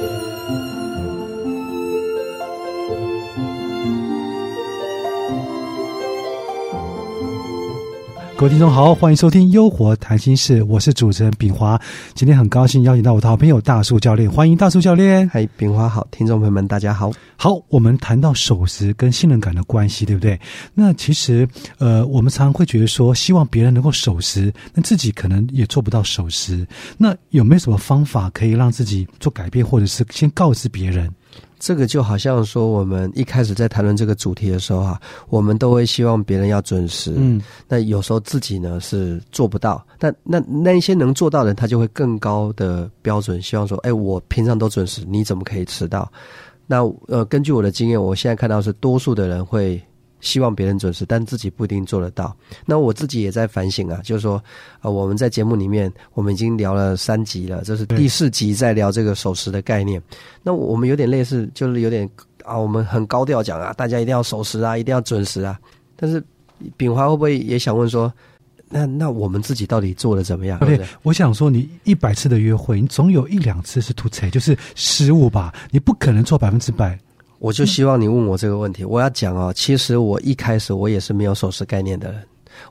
Música 各位听众好，欢迎收听《优活谈心事》，我是主持人炳华。今天很高兴邀请到我的好朋友大树教练，欢迎大树教练。嗨，炳华好，听众朋友们大家好。好，我们谈到守时跟信任感的关系，对不对？那其实，呃，我们常常会觉得说，希望别人能够守时，那自己可能也做不到守时。那有没有什么方法可以让自己做改变，或者是先告知别人？这个就好像说，我们一开始在谈论这个主题的时候啊，我们都会希望别人要准时。嗯，那有时候自己呢是做不到，但那那一些能做到的人，他就会更高的标准，希望说，哎，我平常都准时，你怎么可以迟到？那呃，根据我的经验，我现在看到是多数的人会。希望别人准时，但自己不一定做得到。那我自己也在反省啊，就是说，啊，我们在节目里面，我们已经聊了三集了，这是第四集在聊这个守时的概念。那我们有点类似，就是有点啊，我们很高调讲啊，大家一定要守时啊，一定要准时啊。但是炳华会不会也想问说，那那我们自己到底做的怎么样？对，我想说，你一百次的约会，你总有一两次是突踩，就是失误吧？你不可能做百分之百。我就希望你问我这个问题。我要讲哦，其实我一开始我也是没有守时概念的人，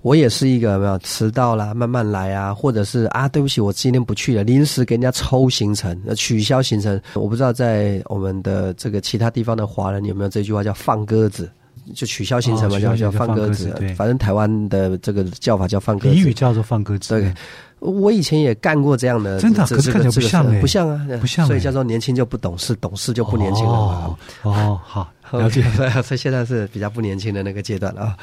我也是一个没有迟到啦，慢慢来啊，或者是啊，对不起，我今天不去了，临时给人家抽行程，取消行程。我不知道在我们的这个其他地方的华人有没有这句话叫放鸽子，就取消行程嘛，叫叫放鸽子。反正台湾的这个叫法叫放鸽子，俚语叫做放鸽子。对。我以前也干过这样的，真的，可是看起来不像哎，不像啊，不像，所以叫做年轻就不懂事，懂事就不年轻了嘛。哦，好，了解。所以现在是比较不年轻的那个阶段啊。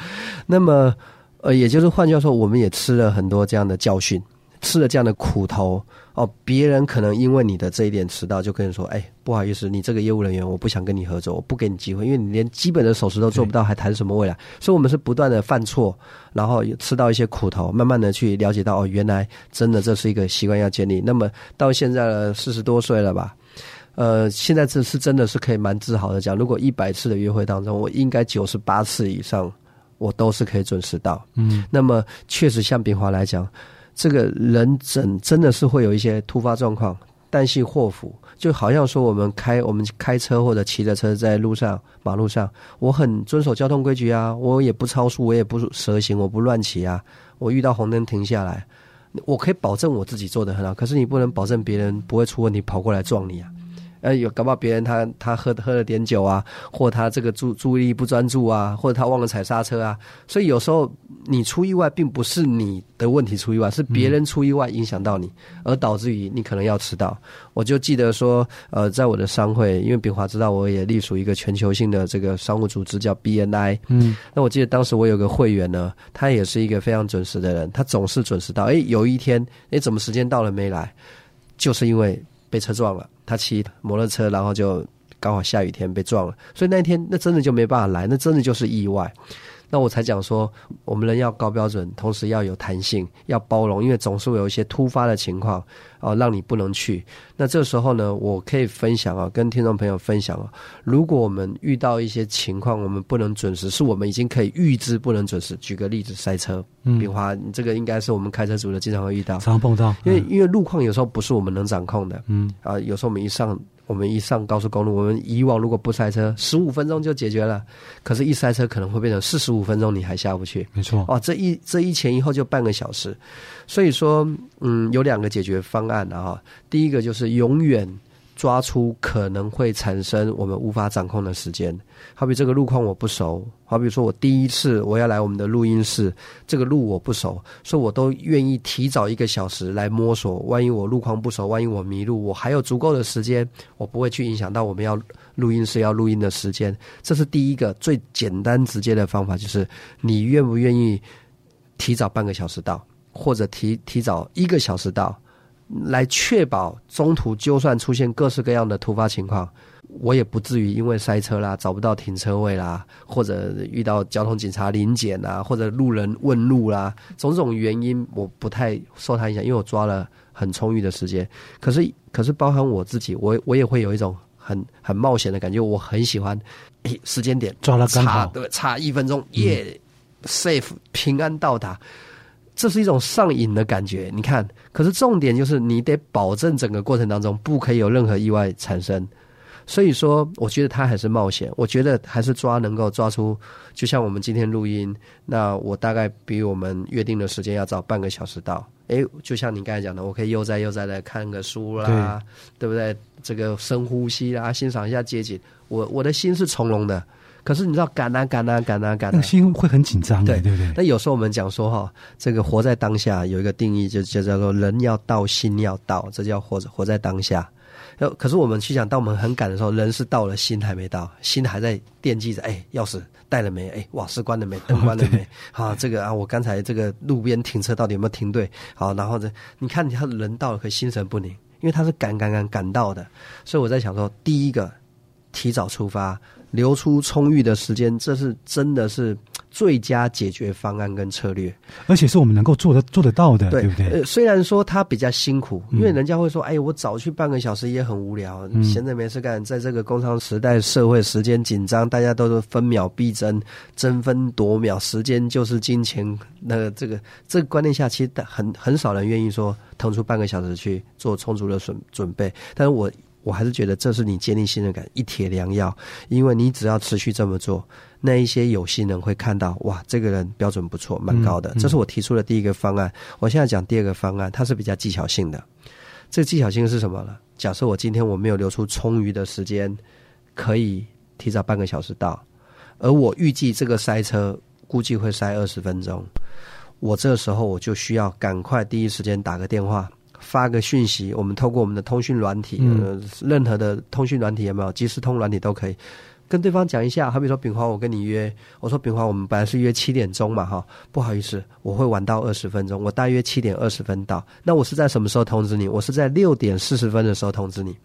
那么，呃，也就是换句话说，我们也吃了很多这样的教训。吃了这样的苦头哦，别人可能因为你的这一点迟到，就跟你说：“哎，不好意思，你这个业务人员，我不想跟你合作，我不给你机会，因为你连基本的守时都做不到，还谈什么未来？”所以，我们是不断的犯错，然后吃到一些苦头，慢慢的去了解到哦，原来真的这是一个习惯要建立。那么到现在了四十多岁了吧？呃，现在这是真的是可以蛮自豪的讲，如果一百次的约会当中，我应该九十八次以上，我都是可以准时到。嗯，那么确实像炳华来讲。这个人真真的是会有一些突发状况，旦夕祸福，就好像说我们开我们开车或者骑着车在路上马路上，我很遵守交通规矩啊，我也不超速，我也不蛇行，我不乱骑啊，我遇到红灯停下来，我可以保证我自己做的很好，可是你不能保证别人不会出问题跑过来撞你啊。呃，有搞不好别人他他喝喝了点酒啊，或他这个注注意力不专注啊，或者他忘了踩刹车啊，所以有时候你出意外，并不是你的问题出意外，是别人出意外影响到你，而导致于你可能要迟到。我就记得说，呃，在我的商会，因为炳华知道我也隶属一个全球性的这个商务组织叫 BNI，嗯，那我记得当时我有个会员呢，他也是一个非常准时的人，他总是准时到。哎，有一天，哎，怎么时间到了没来？就是因为。被车撞了，他骑摩托车，然后就刚好下雨天被撞了，所以那天那真的就没办法来，那真的就是意外。那我才讲说，我们人要高标准，同时要有弹性，要包容，因为总是会有一些突发的情况哦，让你不能去。那这时候呢，我可以分享啊，跟听众朋友分享啊，如果我们遇到一些情况，我们不能准时，是我们已经可以预知不能准时。举个例子，塞车，比华，你这个应该是我们开车族的经常会遇到，常碰到，因为因为路况有时候不是我们能掌控的，嗯啊，有时候我们一上。我们一上高速公路，我们以往如果不塞车，十五分钟就解决了。可是，一塞车可能会变成四十五分钟，你还下不去。没错，哦，这一这一前一后就半个小时。所以说，嗯，有两个解决方案的哈。第一个就是永远。抓出可能会产生我们无法掌控的时间，好比这个路况我不熟，好比说我第一次我要来我们的录音室，这个路我不熟，所以我都愿意提早一个小时来摸索。万一我路况不熟，万一我迷路，我还有足够的时间，我不会去影响到我们要录音室要录音的时间。这是第一个最简单直接的方法，就是你愿不愿意提早半个小时到，或者提提早一个小时到。来确保中途就算出现各式各样的突发情况，我也不至于因为塞车啦、找不到停车位啦，或者遇到交通警察临检啊，或者路人问路啦，种种原因我不太受他影响，因为我抓了很充裕的时间。可是，可是包含我自己，我我也会有一种很很冒险的感觉。我很喜欢时间点抓了刚好，对，差一分钟耶，safe 平安到达。这是一种上瘾的感觉。你看，可是重点就是你得保证整个过程当中不可以有任何意外产生。所以说，我觉得他还是冒险。我觉得还是抓能够抓出，就像我们今天录音，那我大概比我们约定的时间要早半个小时到。诶，就像你刚才讲的，我可以悠哉悠哉的看个书啦，对不对？这个深呼吸啦，欣赏一下街景。我我的心是从容的，可是你知道赶啊赶啊赶啊赶，那心会很紧张，对对不对？那有时候我们讲说哈，这个活在当下有一个定义，就就叫做人要到，心要到，这叫活活在当下。可是我们去讲，当我们很赶的时候，人是到了，心还没到，心还在惦记着。哎，钥匙带了没？哎，瓦斯关了没？灯关了没？好，这个啊，我刚才这个路边停车到底有没有停对？好，然后这，你看他人到了，可心神不宁，因为他是赶赶赶赶到的。所以我在想说，第一个，提早出发，留出充裕的时间，这是真的是。最佳解决方案跟策略，而且是我们能够做得做得到的，对不对？呃，虽然说他比较辛苦，因为人家会说：“哎，我早去半个小时也很无聊，闲着没事干。”在这个工商时代，社会时间紧张，大家都是分秒必争，争分夺秒，时间就是金钱。那这个这个观念下，其实很很少人愿意说腾出半个小时去做充足的准准备。但是我我还是觉得这是你建立信任感一铁良药，因为你只要持续这么做。那一些有心人会看到，哇，这个人标准不错，蛮高的。这是我提出的第一个方案。我现在讲第二个方案，它是比较技巧性的。这技巧性是什么呢？假设我今天我没有留出充裕的时间，可以提早半个小时到，而我预计这个塞车估计会塞二十分钟，我这时候我就需要赶快第一时间打个电话，发个讯息。我们透过我们的通讯软体，任何的通讯软体有没有？即时通软体都可以。跟对方讲一下，好比说炳华，我跟你约，我说炳华，我们本来是约七点钟嘛，哈，不好意思，我会晚到二十分钟，我大约七点二十分到。那我是在什么时候通知你？我是在六点四十分的时候通知你。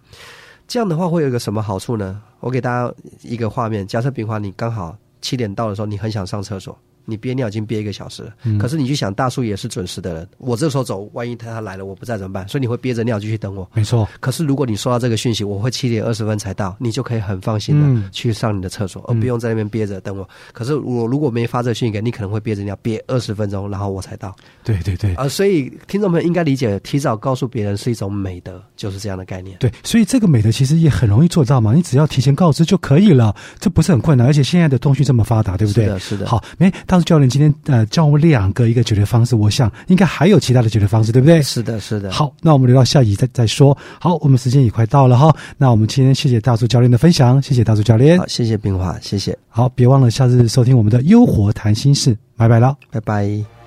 这样的话会有一个什么好处呢？我给大家一个画面，假设炳华你刚好七点到的时候，你很想上厕所。你憋尿已经憋一个小时了，可是你去想大叔也是准时的人，我这时候走，万一他他来了我不在怎么办？所以你会憋着尿继续等我。没错。可是如果你收到这个讯息，我会七点二十分才到，你就可以很放心的去上你的厕所，而不用在那边憋着等我。可是我如果没发这个讯息给你，可能会憋着尿憋二十分钟，然后我才到。对对对。啊，所以听众朋友应该理解，提早告诉别人是一种美德，就是这样的概念。对，所以这个美德其实也很容易做到嘛，你只要提前告知就可以了，这不是很困难，而且现在的通讯这么发达，对不对？是的，是的。好，哎，大叔教练今天。呃，教我两个一个解决方式，我想应该还有其他的解决方式，对不对？是的，是的。好，那我们留到下集再再说。好，我们时间也快到了哈。那我们今天谢谢大叔教练的分享，谢谢大叔教练。好，谢谢冰华，谢谢。好，别忘了下次收听我们的优活谈心事，拜拜了，拜拜。